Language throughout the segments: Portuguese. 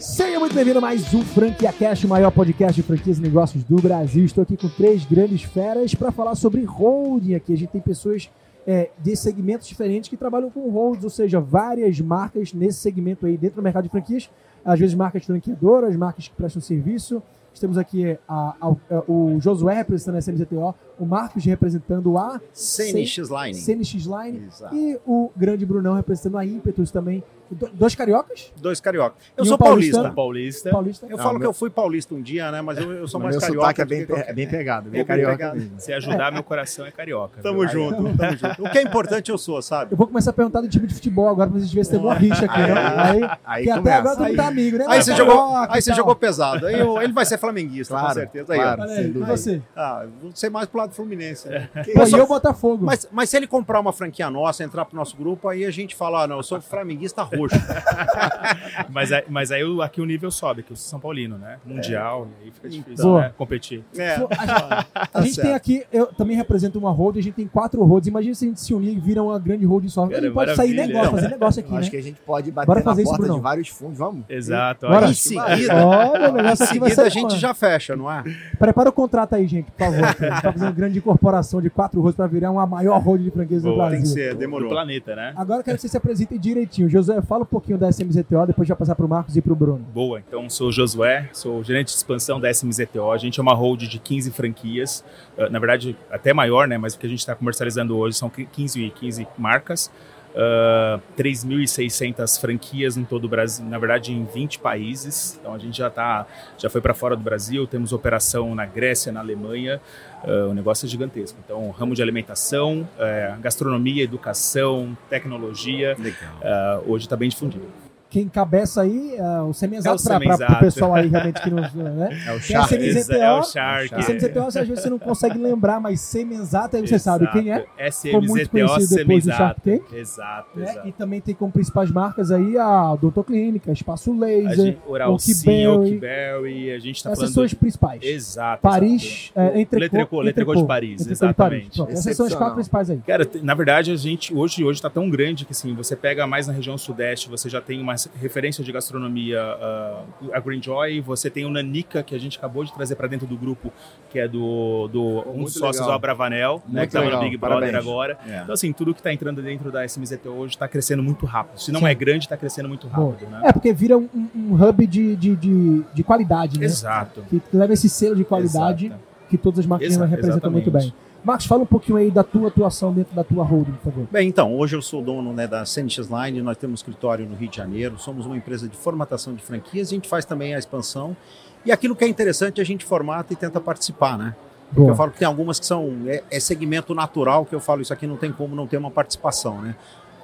Seja muito bem-vindo a mais um Franquia Cash, o maior podcast de franquias e negócios do Brasil. Estou aqui com três grandes feras para falar sobre holding aqui. A gente tem pessoas é, de segmentos diferentes que trabalham com holds, ou seja, várias marcas nesse segmento aí dentro do mercado de franquias. Às vezes marcas franqueadoras, marcas que prestam serviço. Temos aqui a, a, a, o Josué representando a SMZTO, o Marcos representando a CNX Line. CNX Line e o grande Brunão representando a Impetus também. Dois cariocas? Dois cariocas. Eu E sou um paulista. Paulista. Paulista. Eu Não, falo que meu- eu fui paulista um dia, né? Mas eu, eu sou mais meu carioca. sotaque é bem, que é bem pegado, bem É bem carioca pegado. Se ajudar, meu coração é carioca. Tamo viu? junto, tamo junto. O que é importante eu sou, sabe? Eu vou começar a perguntar do time de futebol agora pra gente ver se tem alguma rixa aqui, né? Aí, Aí que até começa. agora todo tá amigo, né? Aí você jogou, aí você jogou pesado. Aí eu- ele vai ser flamenguista, com certeza. Aí, e você? Ah, vou ser mais pro lado fluminense. Né? Pô, Eu e sou- eu Botafogo. mas, se ele comprar uma franquia nossa, entrar pro nosso grupo, aí a gente fala, ah, não, eu sou flamenguista roxo. Mas, aí- mas aí o- aqui o nível sobe, que sou São Paulino, né? Mundial, e aí fica difícil Boa. né? competir. É, Pô, a, a gente certo. tem aqui, eu também represento uma hold, a gente tem quatro holds. Imagina se a gente se unir e vira uma grande hold só. A Cara, gente pode sair negócio, fazer negócio aqui, Eu acho né? que a gente pode bater Bora na fazer isso, porta Bruno. de vários fundos, vamos? Exato. Bora. em seguida, Olha, o em negócio aqui vai seguida ser. a gente mano. já fecha, não é? Prepara o contrato aí, gente, por favor. A gente tá fazendo uma grande incorporação de quatro holds pra virar uma maior hold de franquias do Brasil. Tem que ser, do demorou. planeta, né? Agora eu quero que você se apresente direitinho. José, fala um pouquinho da SMZTO, depois já passar pro Marcos e pro Bruno. Boa, então sou o Josué, sou o gerente de expansão da SMZTO. A gente é uma hold de 15 franquias, eh, na verdade até maior, né? Mas o que a gente está comercializando hoje são 15, 15 marcas, ah, 3.600 franquias em todo o Brasil, na verdade em 20 países. Então a gente já tá, já foi para fora do Brasil, temos operação na Grécia, na Alemanha. Ah, o negócio é gigantesco. Então ramo de alimentação, eh, gastronomia, educação, tecnologia, ah, hoje está bem difundido. Quem cabeça aí, é o semi-exato É o pro semi-exato. pessoal aí realmente que não. Né? É o Tem a Shark. CMZTO. É o Shark. A CMZTO, às vezes você não consegue lembrar, mas semi-exato aí você Exato. sabe quem é. SMZTO conhecido depois do Shark Semizato. Tank. Exato, né? exato. E também tem como principais marcas aí a Doutor Clínica, Espaço Laser, gente, Oral. Oakberry, a gente tá essas são as principais. Exato. Paris, exato. é, Entrecô, Letrecô, Letrecô de Paris, Entrecô de Paris. exatamente. Essas são as quatro principais aí. Cara, na verdade, a gente hoje hoje está tão grande que assim, você pega mais na região sudeste, você já tem uma referência de gastronomia, ah, a Green Joy, você tem o Nanica, que a gente acabou de trazer para dentro do grupo, que é do, do um dos sócios do Abravanel, né, que estava no legal, Big Brother parabéns. agora. É. Então, assim, tudo que está entrando dentro da SMZT hoje está crescendo muito rápido. Se não Sim. é grande, está crescendo muito rápido, né? É, porque vira um, um- hub de, de, de, de qualidade, né? Exato. Que leva esse selo de qualidade Exato. que todas as marcas representam muito bem. Marcos, fala um pouquinho aí da tua atuação dentro da tua holding, por favor. Bem, então, hoje eu sou dono né, da CNX Line, nós temos escritório no Rio de Janeiro, somos uma empresa de formatação de franquias, a gente faz também a expansão. E aquilo que é interessante a gente formata e tenta participar, né? Eu falo que tem algumas que são é, é segmento natural, que eu falo isso aqui não tem como não ter uma participação, né?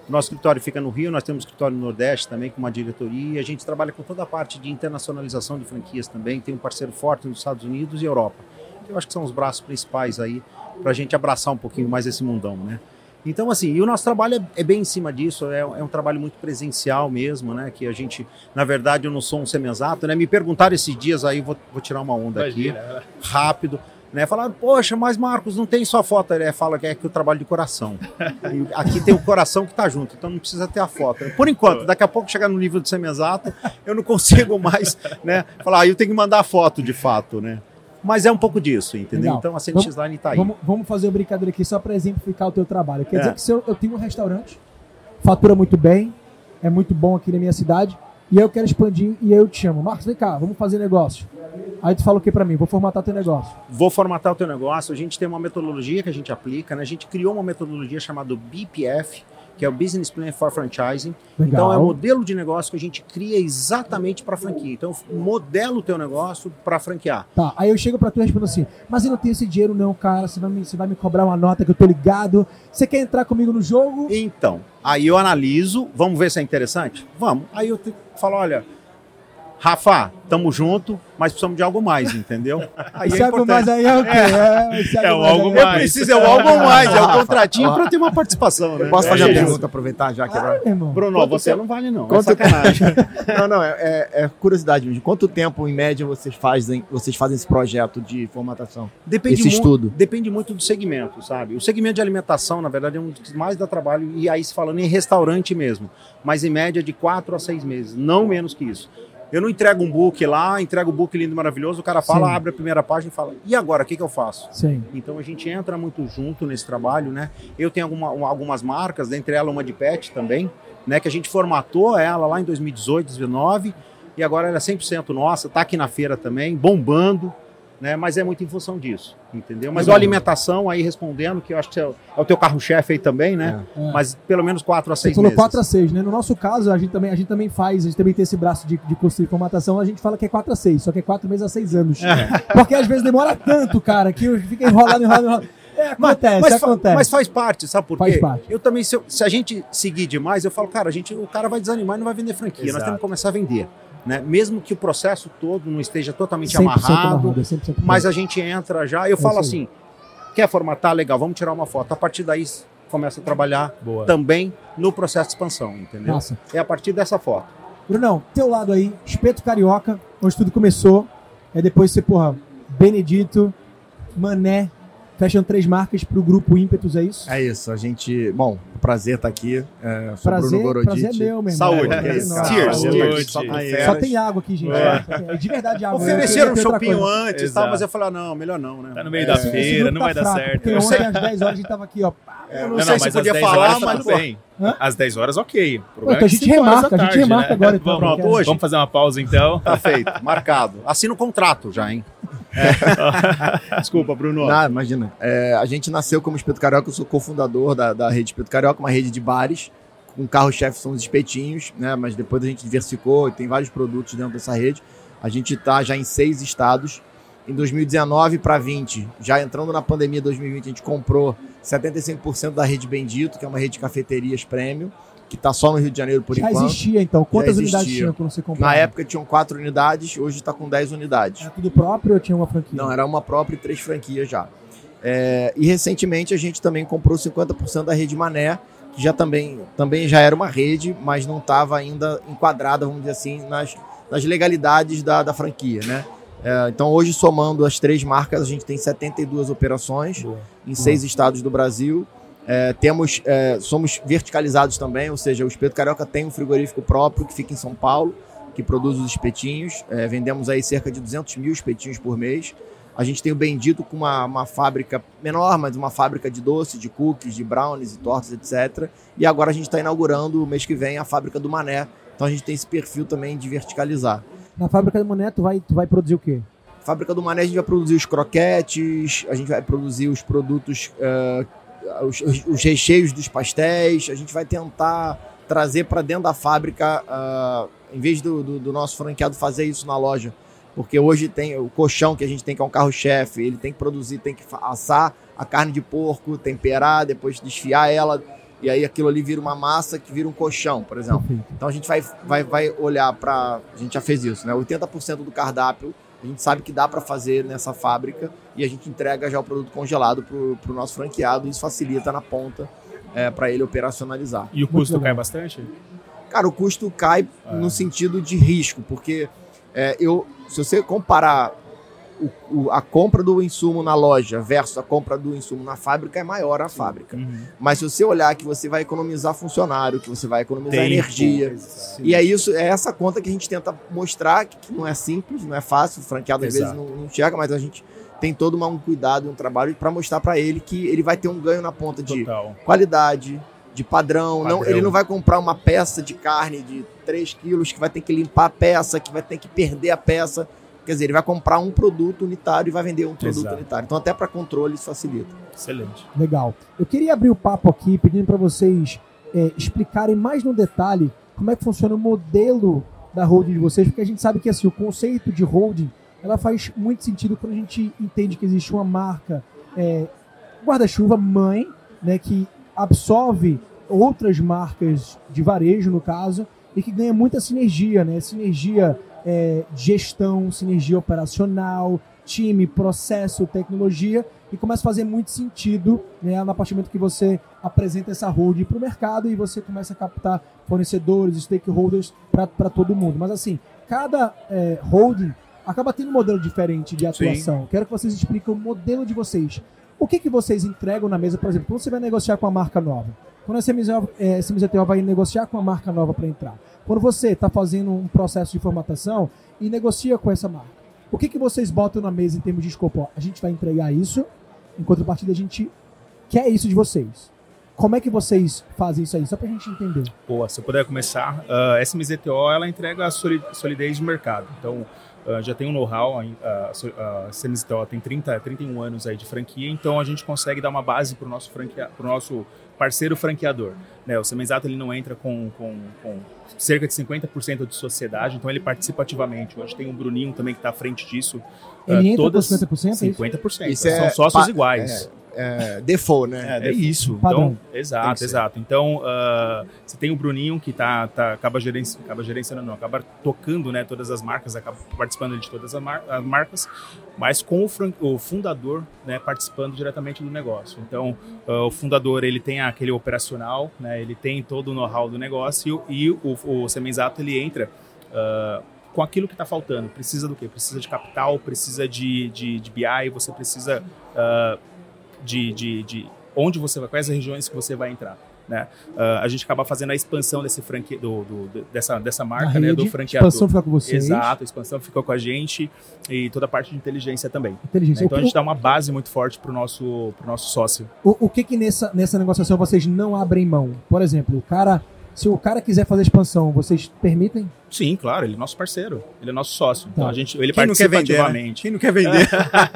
Nosso escritório fica no Rio, nós temos escritório no Nordeste também com uma diretoria, a gente trabalha com toda a parte de internacionalização de franquias também, tem um parceiro forte nos Estados Unidos e Europa. Eu acho que são os braços principais aí para a gente abraçar um pouquinho mais esse mundão, né? Então, assim, e o nosso trabalho é, é bem em cima disso, é, é um trabalho muito presencial mesmo, né? Que a gente, na verdade, eu não sou um semi-exato, né? Me perguntaram esses dias aí, vou, vou tirar uma onda aqui Imagina. rápido, né? Falaram, poxa, mas Marcos, não tem só foto. Ele fala que é que eu trabalho de coração. Aqui tem o coração que tá junto, então não precisa ter a foto. Por enquanto, daqui a pouco chegar no nível de semi-exato, eu não consigo mais, né? Falar, ah, eu tenho que mandar a foto de fato, né? Mas é um pouco disso, entendeu? Legal. Então a CNX Line tá aí. Vamos, vamos fazer uma brincadeira aqui só para exemplificar o teu trabalho. Quer É. dizer que se eu, eu tenho um restaurante, fatura muito bem, é muito bom aqui na minha cidade, e aí eu quero expandir e aí eu te chamo. Marcos, vem cá, vamos fazer negócio. Aí tu fala o que para mim? Vou formatar teu negócio. Vou formatar o teu negócio. A gente tem uma metodologia que a gente aplica, né? A gente criou uma metodologia chamada BPF, que é o Business Plan for Franchising. Legal. Então é um modelo de negócio que a gente cria exatamente para franquia. Então modela o teu negócio para franquear. Tá, aí eu chego pra tu e respondo assim, mas eu não tenho esse dinheiro não, cara, você vai, me, você vai me cobrar uma nota que eu tô ligado, você quer entrar comigo no jogo? Então, aí eu analiso, vamos ver se é interessante? Vamos. Aí eu te- falo, olha, Rafa, tamo junto, mas precisamos de algo mais, entendeu? Aí Esse é algo mais aí é o quê? É, esse É o algo aí mais. Eu preciso, é o algo mais, é o Rafa, contratinho para ter uma participação, né? Eu posso É fazer uma isso. pergunta, aproveitar já que Claro, meu irmão. Bruno, Quanto você tempo- não vale não, é Quanto sacanagem. Não, não, é, é- é curiosidade mesmo. Quanto tempo, em média, vocês fazem, vocês fazem esse projeto de formatação? Depende Esse mu- estudo. Depende muito do segmento, sabe? O segmento de alimentação, na verdade, é um dos que mais dá trabalho, e aí se falando em restaurante mesmo, mas em média de quatro a seis meses, não menos que isso. Eu não entrego um book lá, entrego o book lindo e maravilhoso, o cara fala, Sim. abre a primeira página e fala, e agora, o que, que eu faço? Sim. Então a gente entra muito junto nesse trabalho, né? Eu tenho alguma- um- algumas marcas, dentre elas uma de pet também, né? Que a gente formatou ela lá em 2018, 2019, e agora ela é 100% nossa, tá aqui na feira também, bombando, né? Mas é muito em função disso, entendeu? Mas a Legal. alimentação, aí respondendo, que eu acho que é o, é teu carro-chefe aí também, né? É. Mas pelo menos 4 a Você 6 falou meses. 4 a 6, né? No nosso caso, a gente também, a gente também faz, a gente também tem esse braço de, de construir formatação, a gente fala que é 4 a 6, só que é 4 meses a 6 anos. Porque às vezes demora tanto, cara, que fica enrolado, enrolado, enrolado. É, acontece, mas, fa- acontece. mas faz parte, sabe por Faz quê? parte. Eu também, se, eu- se a gente seguir demais, eu falo, cara, a gente, o cara vai desanimar e não vai vender franquia. Nós Exato. temos que começar a vender. Né? Mesmo que o processo todo não esteja totalmente 100% amarrado, amarrado, 100% mas a gente entra já. Eu É falo assim: quer formatar? Legal, vamos tirar uma foto. A partir daí começa a trabalhar Boa. também no processo de expansão, entendeu? Massa. É a partir dessa foto. Brunão, teu lado aí, Espeto Carioca, onde tudo começou. Aí depois você, porra, Benedito, Mané, fecham três marcas pro grupo Ímpetus, é isso? É isso, a gente. Bom, prazer estar aqui. É, sou prazer, Bruno Goroditi. prazer é meu, meu irmão. Saúde. É nosso. Cheers. Saúde. Cheers. Só tem água aqui, gente. É. De verdade, água. Ofereceram um coisa. antes, tá? mas eu falei, ah, não, melhor não, né? Tá no meio É. da feira, não tá vai dar fraco, certo. Porque Eu ontem sei. às 10 horas a gente tava aqui, ó. Eu não, sei se podia às 10 falar, horas tá mas tudo pô, bem. Hã? Às 10 horas, ok. O Pô, então a é gente remarca, da a gente tarde, remarca né? agora, então. Vamos, porque- hoje. vamos fazer uma pausa então. tá feito, marcado. Assina o contrato já, hein? Desculpa, Bruno. Não, imagina. É, a gente nasceu como Espeto Carioca, eu sou cofundador da, da rede Espeto Carioca, uma rede de bares. Com carro-chefe são os espetinhos, né? Mas depois a gente diversificou e tem vários produtos dentro dessa rede. A gente está já em seis estados. Em 2019 para 20, já entrando na pandemia 2020, a gente comprou 75% da rede Bendito, que é uma rede de cafeterias premium, que está só no Rio de Janeiro por Já enquanto. existia, então. Quantas Já unidades tinha quando você comprou? Na época tinham quatro unidades, hoje está com 10 unidades. Era tudo próprio ou tinha uma franquia? Não, era uma própria e três franquias já. É, e recentemente a gente também comprou 50% da rede Mané, que já também, também já era uma rede, mas não estava ainda enquadrada, vamos dizer assim, nas, nas legalidades da, da franquia, né? É, então hoje, somando as três marcas, a gente tem 72 operações Boa. em seis estados do Brasil. É, temos, é, somos verticalizados também, ou seja, o Espeto Carioca tem um frigorífico próprio que fica em São Paulo, que produz os espetinhos. É, vendemos aí cerca de 200 mil espetinhos por mês. A gente tem o Bendito com uma, uma fábrica menor, mas uma fábrica de doce, de cookies, de brownies e tortas, etc. E agora a gente está inaugurando, o mês que vem, a fábrica do Mané. Então a gente tem esse perfil também de verticalizar. Na fábrica do Mané, tu vai, tu vai produzir o quê? Fábrica do Mané, a gente vai produzir os croquetes, a gente vai produzir os produtos, eh, os, os- os recheios dos pastéis, a gente vai tentar trazer para dentro da fábrica, ah, em vez do, do- do nosso franqueado fazer isso na loja. Porque hoje tem o colchão que a gente tem, que é um carro-chefe, ele tem que produzir, tem que assar a carne de porco, temperar, depois desfiar ela, e aí aquilo ali vira uma massa que vira um colchão, por exemplo. Então a gente vai, vai, vai olhar para. A gente já fez isso, né? 80% do cardápio a gente sabe que dá para fazer nessa fábrica e a gente entrega já o produto congelado para o nosso franqueado e isso facilita na ponta para ele operacionalizar. E o custo cai bastante? Cara, o custo cai Ah. no sentido de risco, porque é, eu, se você comparar o- o- a compra do insumo na loja versus a compra do insumo na fábrica, é maior a fábrica. Uhum. Mas se você olhar que você vai economizar funcionário, que você vai economizar Tempo. energia, Exato. e é isso, é essa conta que a gente tenta mostrar que, que não é simples, não é fácil, o franqueado às vezes Exato. não, não enxerga, mas a gente tem todo uma- um cuidado, um trabalho para mostrar para ele que ele vai ter um ganho na ponta de Total. qualidade, de padrão. Não, Padrão. ele não vai comprar uma peça de carne de 3 quilos que vai ter que limpar a peça, que vai ter que perder a peça. Quer dizer, ele vai comprar um produto unitário e vai vender um produto Exato. unitário. Então, até para controle, isso facilita. Excelente. Legal. Eu queria abrir o papo aqui pedindo para vocês é, explicarem mais no detalhe como é que funciona o modelo da holding de vocês, porque a gente sabe que assim, o conceito de holding ela faz muito sentido quando a gente entende que existe uma marca é, guarda-chuva mãe, né, que absorve outras marcas de varejo, no caso, e que ganha muita sinergia, né? Sinergia é, gestão, sinergia operacional, time, processo, tecnologia, e começa a fazer muito sentido né, a partir do momento que você apresenta essa holding para o mercado e você começa a captar fornecedores, stakeholders para todo mundo. Mas assim, cada é, holding acaba tendo um modelo diferente de atuação. Quero que vocês expliquem o modelo de vocês. O que, que vocês entregam na mesa, por exemplo, quando você vai negociar com uma marca nova? Quando a CMZTO vai negociar com a marca nova para entrar, quando você está fazendo um processo de formatação e negocia com essa marca, o que, que vocês botam na mesa em termos de escopo? A gente vai entregar isso, em contrapartida a gente quer isso de vocês. Como é que vocês fazem isso aí? Só para a gente entender. Boa, se eu puder começar, a SMZTO ela entrega a solidez de mercado. Então, Uh, já tem um know-how, a, CMZTO tem 30, 31 anos aí de franquia, então a gente consegue dar uma base para o nosso, franquia, nosso parceiro franqueador. Né? O Semenzato ele não entra com, com, com cerca de 50% de sociedade, então ele participa ativamente. Hoje tem um Bruninho também que está à frente disso. Ele uh, entra todas, com 50%? 50%. Isso São é sócios iguais. É é, default, né? É, é isso. Então, exato, exato. Então, uh, você tem o Bruninho que tá, tá, acaba, gerenci, acaba gerenciando, não, acaba tocando né, todas as marcas, acaba participando de todas as, mar as marcas, mas com o, o, fundador né, participando diretamente do negócio. Então, uh, o fundador ele tem aquele operacional, né, ele tem todo o know-how do negócio e o, o Semenzato ele entra. Uh, com aquilo que está faltando. Precisa do quê? Precisa de capital, precisa de, de, de BI, você precisa uh, de, de, de onde você vai, quais as regiões que você vai entrar. Né? Uh, a gente acaba fazendo a expansão desse franque, do, do, dessa, dessa marca, né, do franqueador. A expansão fica com vocês. Exato, a expansão fica com a gente e toda a parte de inteligência também. Inteligência. Né? Então a gente dá uma base muito forte para o nosso, pro nosso sócio. O, o que que nessa, nessa negociação vocês não abrem mão? Por exemplo, o cara se o cara quiser fazer expansão, vocês permitem? Sim, claro, ele é nosso parceiro, ele é nosso sócio. Então tá. a gente, ele Quem participa não quer vender, né? ativamente. Né? Quem não quer vender?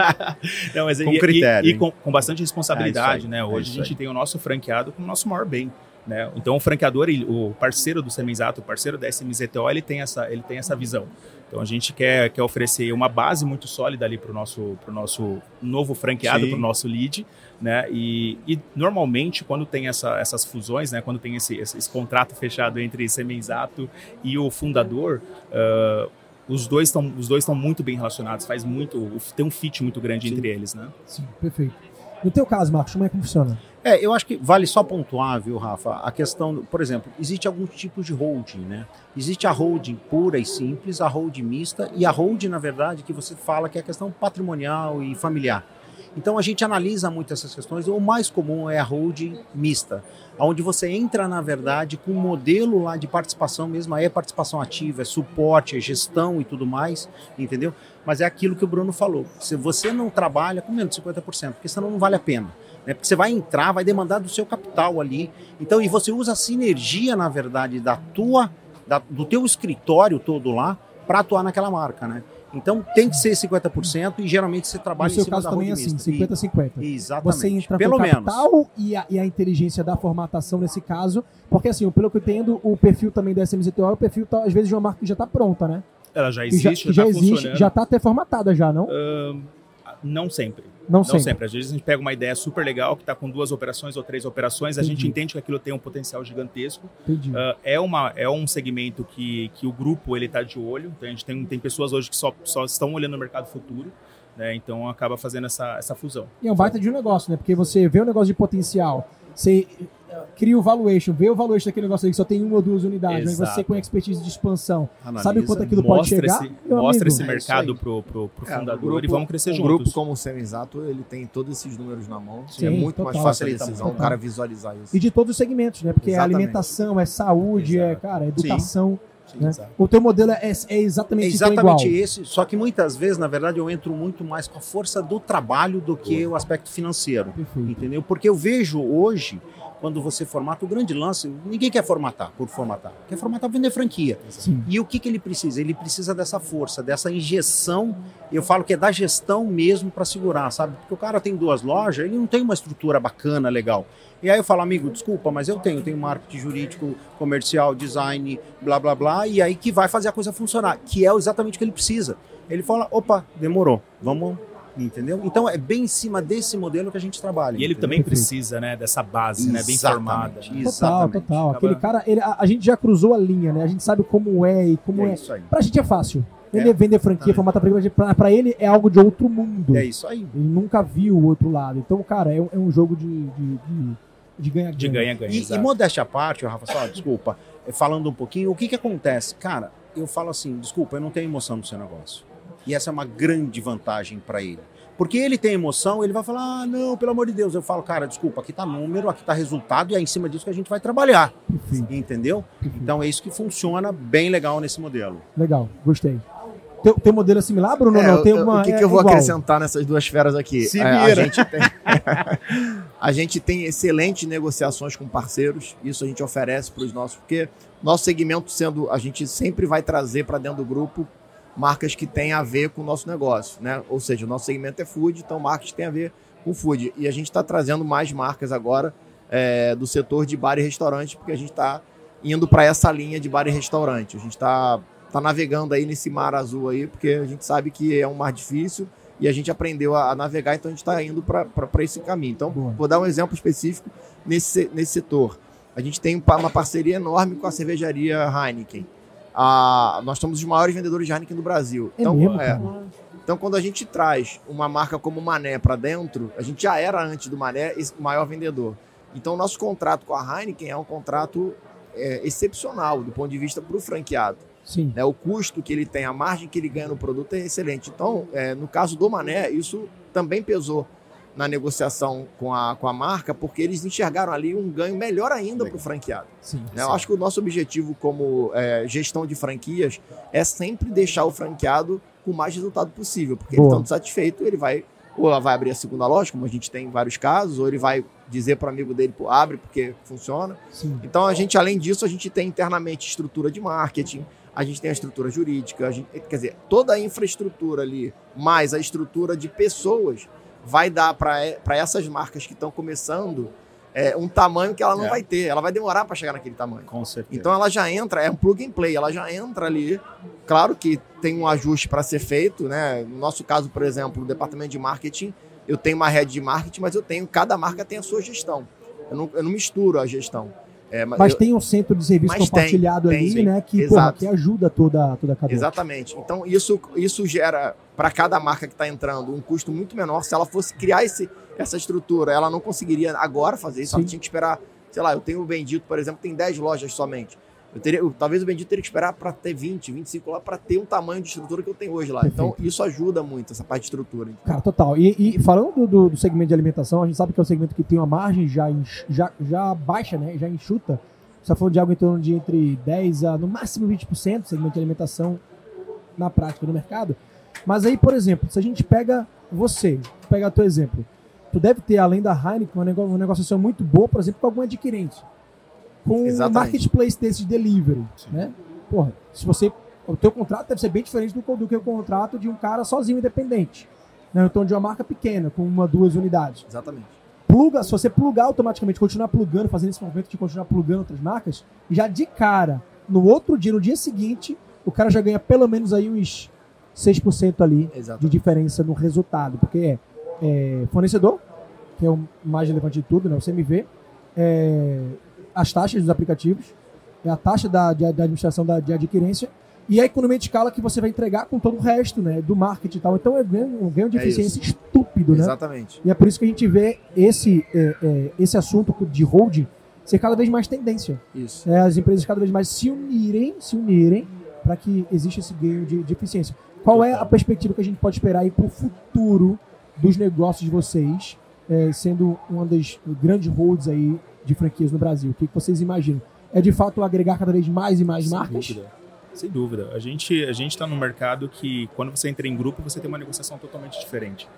não, mas com e, critério. E, e com, com, bastante responsabilidade, é né? É Hoje é a gente tem o nosso franqueado como nosso maior bem. Né? Então o franqueador, ele, o parceiro do Semenzato, o parceiro da SMZTO, ele tem essa, ele tem essa visão. Então a gente quer, quer oferecer uma base muito sólida ali para o nosso, nosso novo franqueado, para o nosso lead, né? E, e, normalmente quando tem essa, essas fusões, né? Quando tem esse, esse, esse contrato fechado entre Semenzato e o fundador, uh, os dois estão os dois estão muito bem relacionados, faz muito, tem um fit muito grande Sim. entre eles, né? Sim, perfeito. No teu caso, Marcos, como é que funciona? É, eu acho que vale só pontuar, viu, Rafa, a questão, por exemplo, existe alguns tipos de holding, né? Existe a holding pura e simples, a holding mista e a holding, na verdade, que você fala que é a questão patrimonial e familiar. Então a gente analisa muito essas questões. O mais comum é a holding mista, onde você entra, na verdade, com um modelo lá de participação mesmo, aí é participação ativa, é suporte, é gestão e tudo mais, entendeu? Mas é aquilo que o Bruno falou. Se você não trabalha com menos de 50%, porque senão não vale a pena né? Porque você vai entrar, vai demandar do seu capital ali. Então, e você usa a sinergia, na verdade, da tua, da, do teu escritório todo lá para atuar naquela marca, né? Então tem que ser 50% e geralmente você trabalha no seu em cima caso da também é assim, 50-50. Exatamente. Você entra pelo com o capital menos. E, a, e a inteligência da formatação nesse caso, porque assim, pelo que eu entendo, o perfil também da SMZTO é o perfil, tá, às vezes, de uma marca que já está pronta, né? Ela já existe, já, já, já tá existe, já está até formatada já, não? Uh, não sempre. Não, não sempre. sempre. Às vezes a gente pega uma ideia super legal que está com duas operações ou três operações, a gente entende que aquilo tem um potencial gigantesco. Uh, é, uma, é um segmento que, que o grupo ele está de olho. Então a gente tem, tem pessoas hoje que só, só estão olhando no mercado futuro. Né? Então acaba fazendo essa, essa fusão. E é um baita de um negócio, né? Porque você vê um negócio de potencial, você cria o valuation, vê o valuation daquele negócio aí que só tem uma ou duas unidades, mas você com expertise de expansão, Analisa, sabe quanto aquilo pode chegar? Esse, mostra amigo. esse é mercado pro, pro, pro é, fundador grupo, e vamos crescer um juntos. O grupo como o Semizato, ele tem todos esses números na mão, Sim, é muito total, mais fácil a decisão, o cara visualizar isso. E de todos os segmentos, né? Porque Exatamente. é alimentação, é saúde, Exato. é, cara, é educação. Sim. Sim, né? O teu modelo é, é exatamente, é exatamente esse, só que muitas vezes, na verdade, eu entro muito mais com a força do trabalho do que o aspecto financeiro. Perfeito. Entendeu? Porque eu vejo hoje quando você formata, o grande lance, ninguém quer formatar por formatar, quer formatar para vender franquia. Sim. E o que, que ele precisa? Ele precisa dessa força, dessa injeção, eu falo que é da gestão mesmo para segurar, sabe? Porque o cara tem duas lojas, ele não tem uma estrutura bacana, legal. E aí eu falo, amigo, desculpa, mas eu tenho, tenho marketing jurídico, comercial, design, blá blá blá, e aí que vai fazer a coisa funcionar, que é exatamente o que ele precisa. Ele fala, opa, demorou, vamos entendeu? Então é bem em cima desse modelo que a gente trabalha. E ele entendeu? também precisa, né, dessa base, né, bem formada. Né? Total, total. Aquele cara, ele, a, a, gente já cruzou a linha, né? A gente sabe como é e como é. é. Isso aí. Pra gente é fácil. Ele é, vender franquia, formata pra, pra ele é algo de outro mundo. É isso aí. Ele nunca viu o outro lado. Então, cara, é, um, é um jogo de, de, de de ganha-ganha. De ganha-ganha. E, e modéstia à parte, Rafa, só, desculpa, é, falando um pouquinho, o que que acontece? Cara, eu falo assim, desculpa, eu não tenho emoção no seu negócio. E essa é uma grande vantagem para ele. Porque ele tem emoção, ele vai falar, ah, não, pelo amor de Deus. Eu falo, cara, desculpa, aqui tá número, aqui tá resultado, e é em cima disso que a gente vai trabalhar. Entendeu? Então é isso que funciona bem legal nesse modelo. Legal, gostei. Tem, tem modelo similar, Bruno? É, não, tem uma. o que, é que eu vou igual. acrescentar nessas duas feras aqui? Se É, a, gente tem, a gente tem excelentes negociações com parceiros, isso a gente oferece para os nossos, porque nosso segmento sendo, a gente sempre vai trazer para dentro do grupo marcas que têm a ver com o nosso negócio, né? Ou seja, o nosso segmento é food, então marcas que têm a ver com food. E a gente está trazendo mais marcas agora é, do setor de bar e restaurante, porque a gente está indo para essa linha de bar e restaurante. A gente está tá navegando aí nesse mar azul aí, porque a gente sabe que é um mar difícil e a gente aprendeu a, a navegar, então a gente está indo para esse caminho. Então, Boa. vou dar um exemplo específico nesse, nesse setor. A gente tem uma parceria enorme com a cervejaria Heineken. Ah, nós somos os maiores vendedores de Heineken do Brasil. É então, mesmo, é, então, quando a gente traz uma marca como Mané para dentro, a gente já era antes do Mané esse maior vendedor. Então, o nosso contrato com a Heineken é um contrato é, excepcional do ponto de vista para o franqueado. Sim. né? O custo que ele tem, a margem que ele ganha no produto é excelente. Então, é, no caso do Mané, isso também pesou na negociação com a, com a marca, porque eles enxergaram ali um ganho melhor ainda para o franqueado. Sim. né? Eu acho que o nosso objetivo como é, gestão de franquias é sempre deixar o franqueado com o mais resultado possível, porque ele Boa. estando satisfeito, ele vai ou ela vai abrir a segunda loja, como a gente tem em vários casos, ou ele vai dizer para o amigo dele, pô, abre porque funciona. Sim. Então a gente, além disso, a gente tem internamente estrutura de marketing, a gente tem a estrutura jurídica, a gente, quer dizer, toda a infraestrutura ali, mais a estrutura de pessoas, vai dar para essas marcas que estão começando é, um tamanho que ela não É. vai ter, ela vai demorar para chegar naquele tamanho. Com certeza. Então ela já entra, é um plug and play, ela já entra ali. Claro que tem um ajuste para ser feito, né? No nosso caso, por exemplo, no departamento de marketing, eu tenho uma rede de marketing, mas eu tenho, cada marca tem a sua gestão. Eu não, eu não misturo a gestão. É, Mas eu- tem um centro de serviço Mas tem, compartilhado tem, ali, sim. né? Que, porra, que ajuda toda, toda a cadeia. Exatamente. Então, isso, isso gera, para cada marca que está entrando, um custo muito menor. Se ela fosse criar esse, essa estrutura, ela não conseguiria agora fazer isso. Ela Sim. tinha que esperar, sei lá, eu tenho o Bendito, por exemplo, tem 10 lojas somente. Eu teria, eu- talvez o Bendito teria que esperar para ter 20, 25 lá, para ter um tamanho de estrutura que eu tenho hoje lá. Então, Perfeito. isso ajuda muito, essa parte de estrutura. Cara, total. E, e falando do, do- segmento de alimentação, a gente sabe que é um segmento que tem uma margem já, já, já baixa, né? Já enxuta. Você tá falando de algo em torno de entre 10 a no máximo 20% segmento de alimentação na prática do mercado. Mas aí, por exemplo, se a gente pega você, pega o teu exemplo, tu deve ter, além da Heineken, uma negociação muito boa, por exemplo, com algum adquirente. Com um Exatamente. marketplace desse de delivery, Sim. né? Porra, se você... O teu contrato deve ser bem diferente do, do que o contrato de um cara sozinho, independente. Né? Então, de uma marca pequena, com uma, duas unidades. Exatamente. Pluga, se você plugar automaticamente, continuar plugando, fazendo esse movimento de continuar plugando outras marcas, já de cara, no outro dia, no dia seguinte, o cara já ganha pelo menos aí uns 6% ali de Exatamente. diferença no resultado. Porque é, é fornecedor, que é o mais relevante de tudo, né? O CMV, é, as taxas dos aplicativos, é a taxa da, de, da administração da, de adquirência e a economia de escala que você vai entregar com todo o resto, né? Do marketing e tal. Então é um ganho, um ganho de É eficiência estúpido, né? Exatamente. E é por isso que a gente vê esse, é, é, esse assunto de holding ser cada vez mais tendência. Isso. É, as empresas cada vez mais se unirem, se unirem para que exista esse ganho de, de eficiência. Qual é a perspectiva que a gente pode esperar aí para o futuro dos negócios de vocês, é, sendo uma das grandes holds aí de franquias no Brasil? O que, que vocês imaginam? É de fato agregar cada vez mais e mais Sem marcas? dúvida. Sem dúvida. A gente a gente está no mercado que quando você entra em grupo você tem uma negociação totalmente diferente.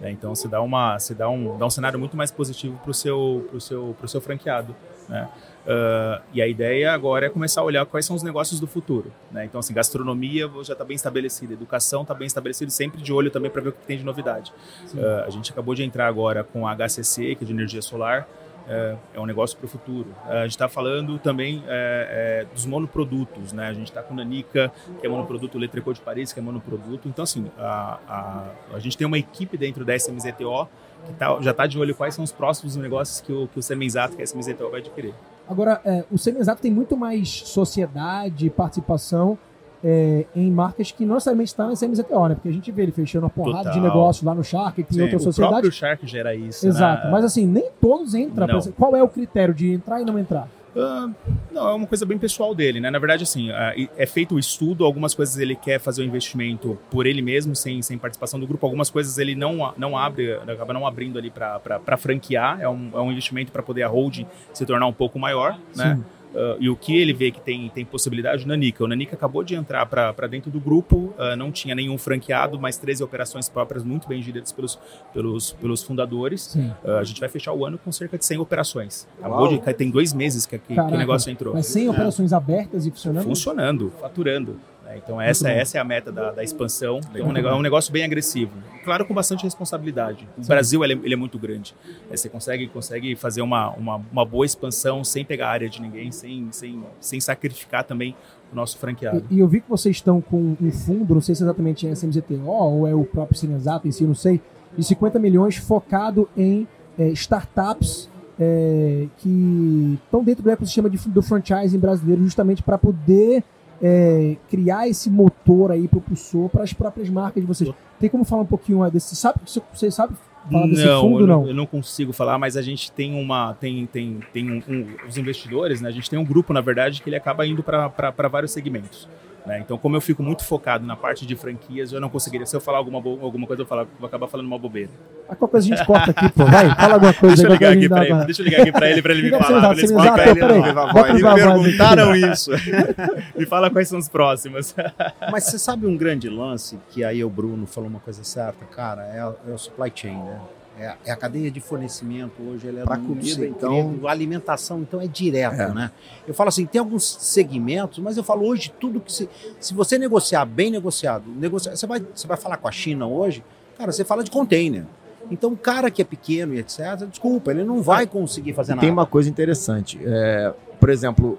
né? Então você dá uma você dá um dá um cenário muito mais positivo para o seu pro seu pro seu franqueado. Né? Ah, e a ideia agora é começar a olhar quais são os negócios do futuro. Né? Então assim gastronomia já está bem estabelecida, educação está bem estabelecida, sempre de olho também para ver o que tem de novidade. Ah, a gente acabou de entrar agora com a HCC que é de energia solar é, é um negócio para o futuro. É, a gente está falando também é, é, dos monoprodutos, né? A gente está com Nanica, que é monoproduto, Tricot de Paris, que é monoproduto. Então, assim, a, a, a gente tem uma equipe dentro da SMZTO que tá, já está de olho quais são os próximos negócios que o, que o Semenzato, que a SMZTO vai adquirir. Agora, é, o Semiexato tem muito mais sociedade, participação é, em marcas que não necessariamente estão na CMZTO, né? Porque a gente vê ele fechando uma porrada Total. de negócios lá no Shark, tem Sim, outras o sociedades. próprio Shark gera isso. Exato, né? mas assim, nem todos entram. Exemplo, Qual é o critério de entrar e não entrar? Uh, não, é uma coisa bem pessoal dele, né? Na verdade, assim, uh, é feito o estudo, algumas coisas ele quer fazer o investimento por ele mesmo, sem, sem participação do grupo, algumas coisas ele não, não abre, acaba não abrindo ali para franquear, é um, é um investimento para poder a holding se tornar um pouco maior, né? Sim. Uh, e o que ele vê que tem, tem possibilidade, o Nanica. O Nanica acabou de entrar para dentro do grupo, uh, não tinha nenhum franqueado, mas 13 operações próprias muito bem geridas pelos, pelos, pelos fundadores. Uh, a gente vai fechar o ano com cerca de 100 operações. Acabou de, tem dois meses que, que, que o negócio entrou. Mas 100 é. operações abertas e funcionando? Funcionando, faturando. Né? Então essa, essa é a meta da, da expansão. Então, é um negócio, é um negócio bem agressivo. Claro, com bastante responsabilidade. O Sim. Brasil ele é, ele é, muito grande. É, você consegue, consegue fazer uma, uma, uma, boa expansão sem pegar a área de ninguém, sem, sem, sem sacrificar também o nosso franqueado. E, e eu vi que vocês estão com um fundo, não sei se exatamente é SMZTO ou é o próprio Cinesato em si, não sei, de 50 milhões focado em é, startups é, que estão dentro do ecossistema de, do franchising brasileiro justamente para poder é, criar esse motor aí propulsor para as próprias marcas de vocês. Tem como falar um pouquinho desse? Sabe, você sabe falar desse não, fundo? Eu não, eu não consigo falar, mas a gente tem uma, tem, tem, tem um, um, os investidores, né? A gente tem um grupo, na verdade, que ele acaba indo para vários segmentos. Né? Então, como eu fico muito focado na parte de franquias, eu não conseguiria. Se eu falar alguma, alguma coisa, eu vou, falar, vou acabar falando uma bobeira. A qualquer coisa a gente corta aqui, pô. Vai, fala alguma coisa. deixa, eu ligar aqui pra ele, deixa eu ligar aqui pra ele, pra ele me falar. Ele me perguntaram isso. me fala quais são os próximos. Mas você sabe um grande lance, que aí o Bruno falou uma coisa certa, cara, é, é o supply chain, né? É, é, a cadeia de fornecimento hoje ela é para comida, então a alimentação então é direto, é. né? Eu falo assim, tem alguns segmentos, mas eu falo hoje tudo que se, se você negociar bem negociado, negociar, você vai você vai falar com a China hoje, cara, você fala de container. Então, o cara que é pequeno e etc, desculpa, ele não vai conseguir fazer nada. Tem uma coisa interessante, é, por exemplo,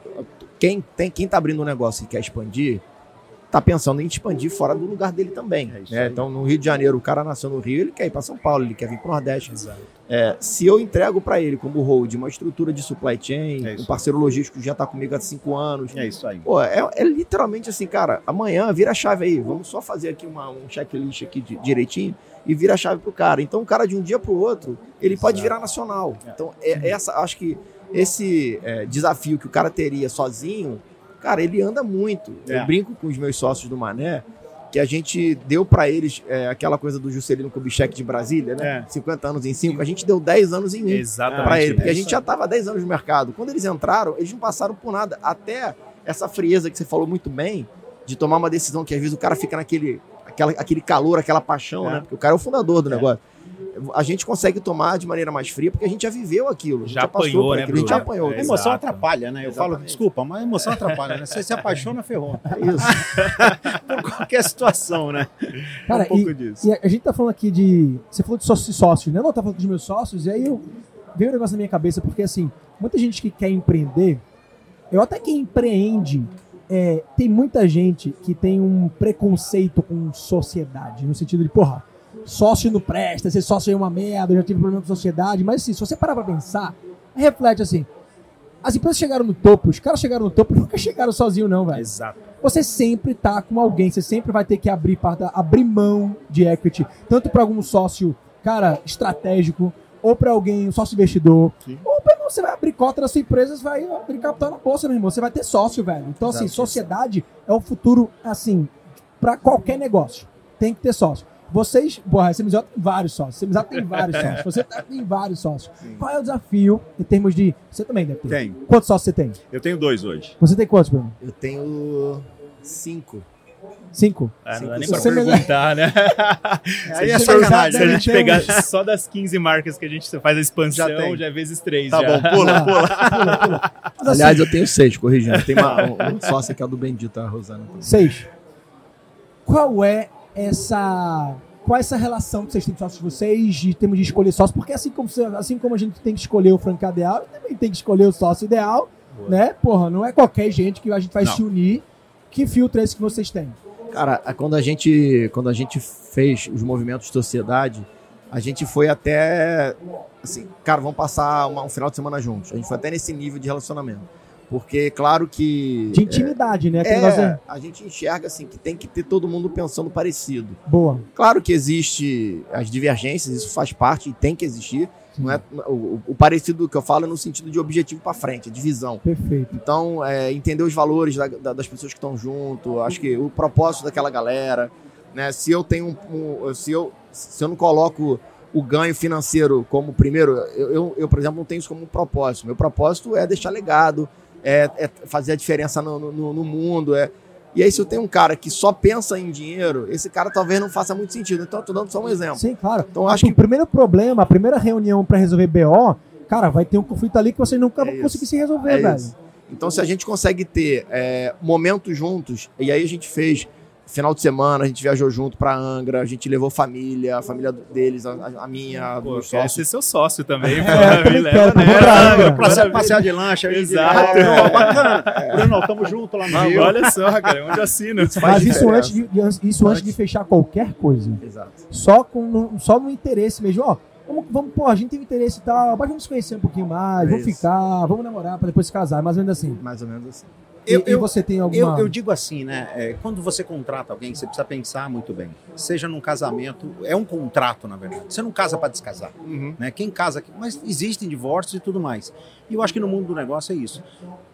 quem tem quem está abrindo um negócio e quer expandir, está pensando em expandir fora do lugar dele também. É né? Então, no Rio de Janeiro, o cara nasceu no Rio, ele quer ir para São Paulo, ele quer vir para o Nordeste. É, se eu entrego para ele, como hold, uma estrutura de supply chain, é um parceiro logístico que já está comigo há cinco anos. É isso aí. Pô, é, é, literalmente assim, cara, amanhã vira a chave aí, vamos só fazer aqui uma, um checklist aqui de, direitinho e vira a chave para o cara. Então, o cara de um dia para o outro, ele Exato. pode virar nacional. É. Então, é, essa, acho que esse é, desafio que o cara teria sozinho, Cara, ele anda muito. É. Eu brinco com os meus sócios do Mané, que a gente deu para eles é, aquela coisa do Juscelino Kubitschek de Brasília, né? É. 50 anos em 5, a gente deu 10 anos em 1 um para ele, porque a gente já estava 10 anos no mercado. Quando eles entraram, eles não passaram por nada. Até essa frieza que você falou muito bem, de tomar uma decisão que às vezes o cara fica naquele aquela, aquele calor, aquela paixão, é. né? Porque o cara é o fundador do é. negócio a gente consegue tomar de maneira mais fria porque a gente já viveu aquilo. Já, já apanhou, né? A gente já apanhou. É, a emoção atrapalha, né? Eu Exatamente. falo, desculpa, mas a emoção atrapalha, né? Você se apaixona, ferrou. É isso. Por qualquer situação, né? Cara, um pouco e, disso. E a gente tá falando aqui de. Você falou de sócios e sócios, né? Não, tá falando dos meus sócios, e aí eu veio um negócio na minha cabeça, porque assim, muita gente que quer empreender, eu até que empreende, é, tem muita gente que tem um preconceito com sociedade, no sentido de, porra, sócio não presta, ser sócio é uma merda, eu já tive problema com sociedade, mas assim, se você parar pra pensar, reflete assim, as empresas chegaram no topo, os caras chegaram no topo, nunca chegaram sozinhos não, velho. Exato. Você sempre tá com alguém, você sempre vai ter que abrir, abrir mão de equity, tanto para algum sócio, cara, estratégico, ou para alguém, um sócio investidor, Sim. ou pra você vai abrir cota da sua empresa, você vai abrir capital na bolsa, meu irmão, você vai ter sócio, velho. Então, assim, Exato. assim, sociedade é o futuro, assim, para qualquer negócio. Tem que ter sócio. Vocês, porra, a CMJ tem vários sócios. A CMJ tem vários sócios. Você tá, tem vários sócios. Sim. Qual é o desafio em termos de. Você também deve ter. Tenho. Quantos sócios você tem? Eu tenho dois hoje. Você tem quantos, Bruno? Eu tenho cinco. Cinco? Ah, não dá nem pra perguntar, né? Aí é sacanagem. Se a gente pegar só das 15 marcas que a gente faz a expansão, já, tem. já é vezes três. Tá já. bom, pula, pula. pula, pula. Aliás, eu tenho seis, corrigindo. Tem uma, uma sócia que é do Bendito, a Rosana. Seis. Qual é essa qual é essa relação que vocês têm com sócios de vocês, de termos de escolher sócio, porque assim como, assim como a gente tem que escolher o franqueado ideal, também tem que escolher o sócio ideal, Boa. né? Porra, não é qualquer gente que a gente vai não. se unir. Que filtro é esse que vocês têm? Cara, quando a gente, quando a gente fez os movimentos de sociedade, a gente foi até assim, cara, vamos passar uma, um final de semana juntos. A gente foi até nesse nível de relacionamento. Porque, claro que. De intimidade, é, né? É, a gente enxerga assim que tem que ter todo mundo pensando parecido. Boa. Claro que existe as divergências, isso faz parte e tem que existir. Não é, o, o parecido que eu falo é no sentido de objetivo para frente, de visão. Perfeito. Então, é, entender os valores da, da, das pessoas que estão junto, acho que o propósito daquela galera, né? Se eu tenho um, um, se eu se eu não coloco o ganho financeiro como primeiro, eu, eu, eu, por exemplo, não tenho isso como um propósito. Meu propósito é deixar legado, é, é fazer a diferença no, no, no mundo, é e aí, se eu tenho um cara que só pensa em dinheiro, esse cara talvez não faça muito sentido. Então, eu tô dando só um exemplo. Sim, claro. Então, acho que o primeiro problema, a primeira reunião para resolver BO, cara, vai ter um conflito ali que vocês nunca é vão conseguir se resolver, é velho. Isso. Então, se a gente consegue ter é, momentos juntos, e aí a gente fez Final de semana a gente viajou junto pra Angra, a gente levou família, a família deles, a, a minha, Pô, quero ser seu sócio também, é, me leva pra Angra, pra passear de lancha. Exato. É. Bacana. Bruno, tamo junto lá no Rio. Olha só, cara, onde assina. Mas isso antes, de, isso antes de fechar qualquer coisa. Exato. Só, com, só no interesse mesmo, ó. Vamos, vamos, pô, a gente tem interesse e tal, mas vamos se conhecer um pouquinho mais, é vamos ficar, vamos namorar pra depois se casar, mais ou menos assim. Mais ou menos assim. Eu, e, você tem alguma... Eu, eu digo assim, né? É, quando você contrata alguém, você precisa pensar muito bem. Seja num casamento, é um contrato, na verdade. Você não casa para descasar. Uhum. Né? Quem casa... Mas existem divórcios e tudo mais. E eu acho que no mundo do negócio é isso.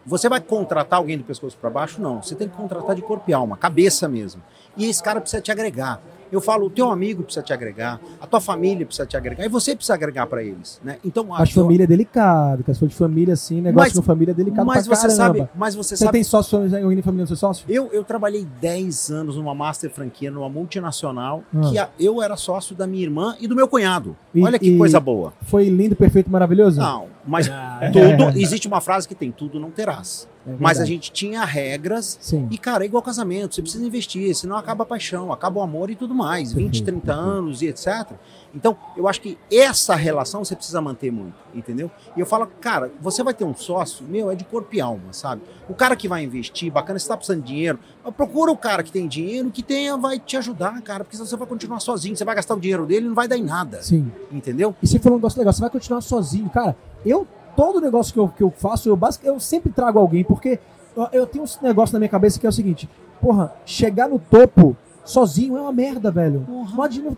Você vai contratar alguém do pescoço para baixo? Não. Você tem que contratar de corpo e alma, cabeça mesmo. E esse cara precisa te agregar. Eu falo, o teu amigo precisa te agregar, a tua família precisa te agregar, e você precisa agregar para eles, né? Então, a família é delicado, que a sua de família assim, negócio mas, com família é delicado mas você caramba. sabe, mas você, você sabe... tem sócio em família do seu sócio? Eu, eu trabalhei 10 anos numa master franquia, numa multinacional, ah. que a, eu era sócio da minha irmã e do meu cunhado. E, Olha que coisa boa. Foi lindo, perfeito, maravilhoso? Não, mas ah, tudo, existe uma frase que tem tudo não terás. É mas a gente tinha regras Sim. e, cara, é igual casamento, você precisa investir, senão acaba a paixão, acaba o amor e tudo mais, perfeito, 20, 30 perfeito. anos e etc. Então, eu acho que essa relação você precisa manter muito, entendeu? E eu falo, cara, você vai ter um sócio, meu, é de corpo e alma, sabe? O cara que vai investir, bacana, você tá precisando de dinheiro, procura o cara que tem dinheiro, que tenha, vai te ajudar, cara, porque senão você vai continuar sozinho, você vai gastar o dinheiro dele e não vai dar em nada. Sim. Entendeu? E você falou um negócio legal, você vai continuar sozinho, cara. Eu todo negócio que eu, que eu faço, eu, eu sempre trago alguém, porque eu, eu tenho um negócio na minha cabeça que é o seguinte: porra, chegar no topo sozinho é uma merda, velho. Porra. Não, adianta,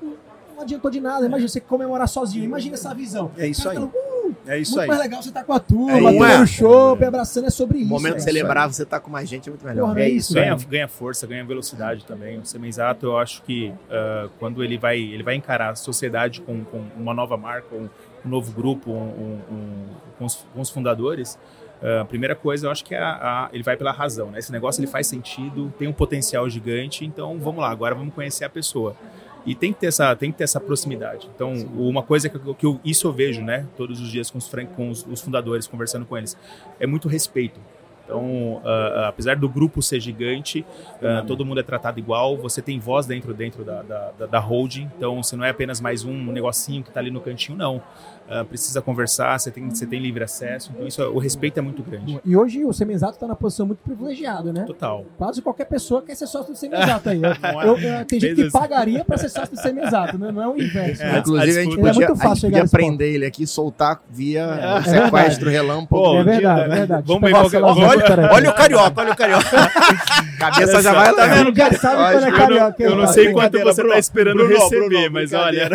não adiantou de nada. Imagina você comemorar sozinho. Imagina essa visão. É isso aí. É isso muito aí. mais legal você tá com a turma, é, tomando é. show, é. abraçando, é sobre isso. O momento de celebrar, você tá com mais gente, é muito melhor. Porra, é, isso. Ganha, ganha força, ganha velocidade também. O Semenzato, eu acho que uh, quando ele vai, ele vai encarar a sociedade com, com uma nova marca, um, um novo grupo, um, um, com, os, com, os, fundadores, a uh, primeira coisa eu acho que é a, a, ele vai pela razão. Né? Esse negócio ele faz sentido, tem um potencial gigante, então vamos lá, agora vamos conhecer a pessoa. E tem que ter essa, tem que ter essa proximidade. Então, uma coisa que, que eu, isso eu vejo, né, todos os dias com os, com os, os fundadores, conversando com eles, é muito respeito. Então, uh, apesar do grupo ser gigante, uh, todo mundo é tratado igual, você tem voz dentro, dentro da, da, da holding, então você não é apenas mais um negocinho que está ali no cantinho, não uh, precisa conversar, você tem, você tem livre acesso, então isso, o respeito é muito grande. E hoje o Semenzato está na posição muito privilegiada, né? Total. Quase qualquer pessoa quer ser sócio do Semenzato aí. Eu, eu, tem gente que pagaria para ser sócio do Semenzato, né? Não é o inverso. É, né? Inclusive, a, gente podia, é muito fácil a gente podia prender ele aqui e soltar via é, sequestro relâmpago. Pô, é verdade, é verdade. Vamos ver qualquer... olha, olha o carioca, olha o carioca. Cabeça já vai lá. Tá vendo? Já sabe quando é carioca. Eu não sei quanto você está esperando receber, mas olha.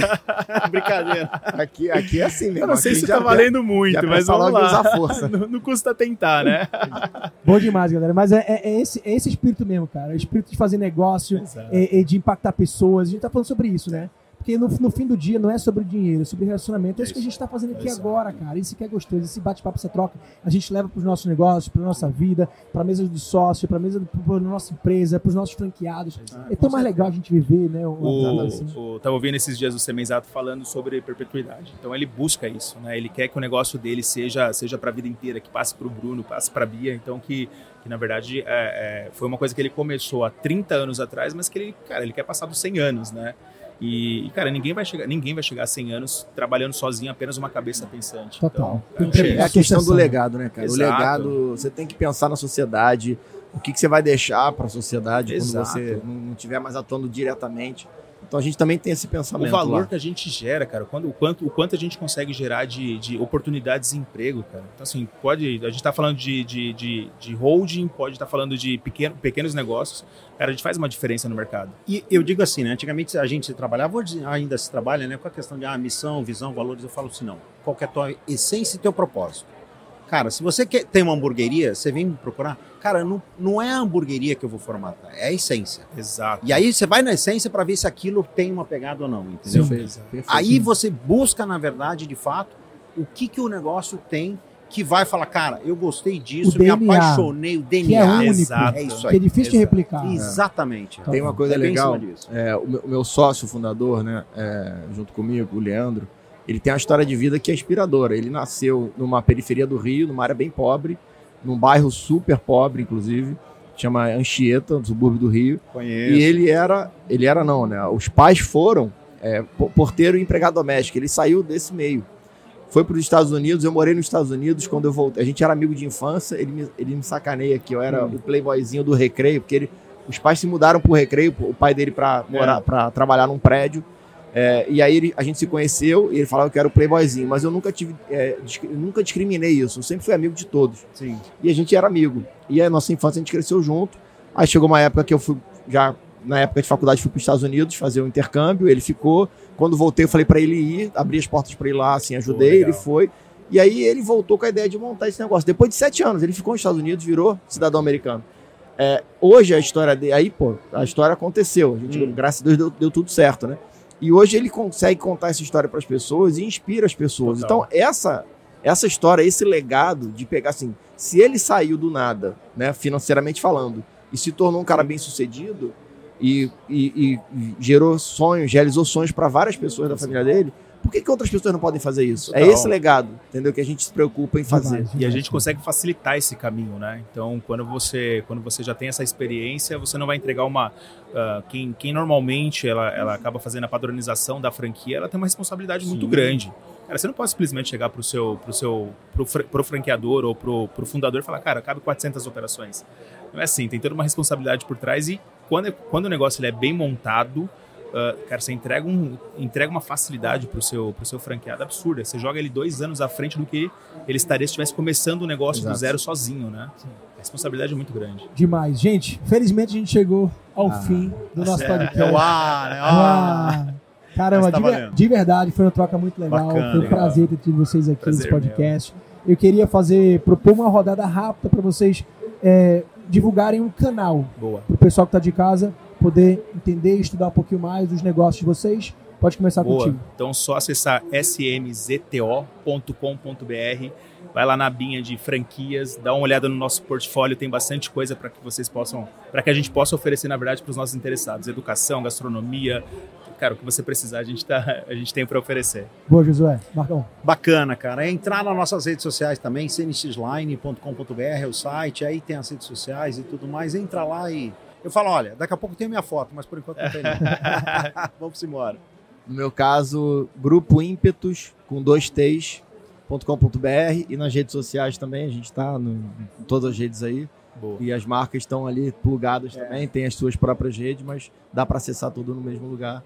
Brincadeira. Aqui é assim assim mesmo. Eu não sei se tá valendo muito, mas vamos lá. Usar força. não, não, custa tentar, né? Bom demais, galera. Mas é, é, é, esse, é esse espírito mesmo, cara. É o espírito de fazer negócio, é, é, de impactar pessoas. A gente tá falando sobre isso, né? Porque no, no, fim do dia não é sobre dinheiro, é sobre relacionamento. É isso que a gente está fazendo aqui agora, cara. Isso que é gostoso, esse bate-papo, essa troca. A gente leva para os nossos negócios, para nossa vida, para a mesa de sócio, para a mesa da nossa empresa, para os nossos franqueados. Exato. É tão mais legal a gente viver, né? O, assim. o, tava ouvindo esses dias o Semenzato falando sobre perpetuidade. Então ele busca isso, né? Ele quer que o negócio dele seja, seja para a vida inteira, que passe para o Bruno, passe para a Bia. Então que que na verdade é, é, foi uma coisa que ele começou há 30 anos atrás, mas que ele, cara, ele quer passar dos 100 anos, né? E, cara, ninguém vai chegar, ninguém vai chegar a 100 anos trabalhando sozinho, apenas uma cabeça pensante. Total. Então, é, é a questão do legado, né, cara? Exato. O legado, você tem que pensar na sociedade, o que, que você vai deixar para a sociedade Exato. quando você não estiver mais atuando diretamente. Então a gente também tem esse O pensamento. valor lá. que a gente gera, cara, quando, o, quanto, o quanto a gente consegue gerar de, de oportunidades de emprego, cara. Então, assim, pode. A gente tá falando de, de, de, de holding, pode estar falando de pequeno, pequenos negócios. Cara, a gente faz uma diferença no mercado. E eu digo assim, né? Antigamente a gente trabalhava, hoje ainda se trabalha, né? Com a questão de ah, missão, visão, valores. Eu falo assim, não. Qual que é a tua essência e teu propósito? Cara, se você quer, tem uma hamburgueria, você vem me procurar. Cara, não, não é a hamburgueria que eu vou formatar, é a essência. Exato. E aí você vai na essência para ver se aquilo tem uma pegada ou não, entendeu? Perfeito, perfeito. Aí você busca, na verdade, de fato, o que, que o negócio tem que vai falar, cara, eu gostei disso, O me DNA, apaixonei, o DNA. que é único. Exato. É isso Que é aí. difícil de replicar. Exatamente. Tem uma coisa É bem em legal. cima disso. É, o, meu, o meu sócio fundador, né, é, junto comigo, o Leandro, ele tem uma história de vida que é inspiradora. Ele nasceu numa periferia do Rio, numa área bem pobre, num bairro super pobre, inclusive, chama Anchieta, no subúrbio do Rio. Conheço. E ele era, ele era não, né? Os pais foram é, po- porteiro e empregado doméstico. Ele saiu desse meio. Foi para os Estados Unidos, eu morei nos Estados Unidos quando eu voltei. A gente era amigo de infância, ele me, ele me sacaneia que eu era o playboyzinho do recreio, porque ele, os pais se mudaram pro recreio, o pai dele para morar, para trabalhar num prédio. É, e aí ele- a gente se conheceu e ele falava que eu era o playboyzinho, mas eu nunca tive, é, nunca discriminei isso. Eu sempre fui amigo de todos Sim. e a gente era amigo. E a nossa infância a gente cresceu junto. Aí chegou uma época que eu fui já na época de faculdade fui para os Estados Unidos fazer o intercâmbio, ele ficou. Quando voltei eu falei para ele ir, abri as portas para ir lá, assim, ajudei, ele foi. E aí ele voltou com a ideia de montar esse negócio. Depois de sete anos, ele ficou nos Estados Unidos, virou cidadão americano. É, hoje a história dele, aí pô, a história aconteceu. A gente, Hum. graças a Deus, deu, deu tudo certo, né? E hoje ele consegue contar essa história para as pessoas e inspira as pessoas. Total. Então essa essa história, esse legado de pegar assim, se ele saiu do nada, né, financeiramente falando, e se tornou um cara bem sucedido e, e- e gerou sonhos, realizou sonhos para várias pessoas da família dele, por que, que outras pessoas não podem fazer isso? É Total. esse legado, entendeu? Que a gente se preocupa em fazer. Demais, E a demais. gente consegue facilitar esse caminho, né? Então, quando você, quando você já tem essa experiência, você não vai entregar uma. ah, quem, quem normalmente ela, ela acaba fazendo a padronização da franquia, ela tem uma responsabilidade muito Sim. grande. Cara, você não pode simplesmente chegar pro seu, pro seu, pro, pro franqueador ou pro, pro fundador e falar, cara, cabe 400 operações. Não é assim, tem toda uma responsabilidade por trás e quando, quando o negócio ele é bem montado, ah, cara, você entrega, um, entrega uma facilidade pro seu, pro seu franqueado absurda. Você joga ele dois anos à frente do que ele estaria se estivesse começando o negócio do Exato. zero sozinho, né? A responsabilidade é muito grande. Demais. Gente, felizmente a gente chegou ao Ah, fim do nosso É, podcast. É o ar, né? Ah, Caramba, Mas tá de, ver- de verdade, foi uma troca muito legal. Bacana, foi um legal. prazer ter tido vocês aqui Prazer nesse podcast. Eu queria fazer, propor uma rodada rápida para vocês é, divulgarem um canal Boa. para o pessoal que está de casa poder entender e estudar um pouquinho mais dos negócios de vocês. Pode começar Boa. contigo. Então, só acessar smzto.com.br, vai lá na abinha de franquias, dá uma olhada no nosso portfólio, tem bastante coisa para que vocês possam, para que a gente possa oferecer, na verdade, para os nossos interessados. Educação, gastronomia, cara, o que você precisar, a gente, tá, a gente tem para oferecer. Boa, Josué. Marcão. Bacana, cara. É entrar nas nossas redes sociais também, cnxline.com.br é o site, aí tem as redes sociais e tudo mais. Entra lá e. Eu falo, olha, daqui a pouco tem minha foto, mas por enquanto não tem. Vamos embora. No meu caso, Grupo Ímpetos, com dois T's, .com.br e nas redes sociais também, a gente está em todas as redes aí. Boa. E as marcas estão ali plugadas É. também, tem as suas próprias redes, mas dá para acessar tudo no mesmo lugar.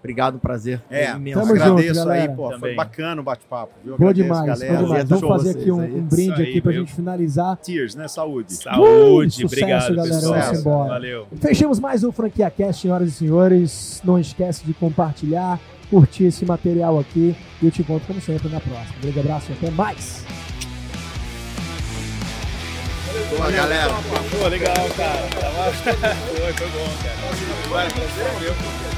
Obrigado, prazer. É, imenso. Tamo junto, agradeço aí, galera. pô. Foi Também. bacana o bate-papo. viu? Boa demais, galera. boa demais. Vamos fazer aqui um, aí. um brinde Isso aí, aqui pra meu. gente finalizar. Cheers, né? Saúde. Saúde, sucesso, obrigado, galera. pessoal. Vamos embora. Valeu. Fechamos mais um Franquia Cast, senhoras e senhores. Não esquece de compartilhar, curtir esse material aqui. E eu te encontro, como sempre, na próxima. Um grande abraço e até mais. Boa, galera. Pô, legal, cara. Foi, foi bom, cara. Vai, prazer é meu.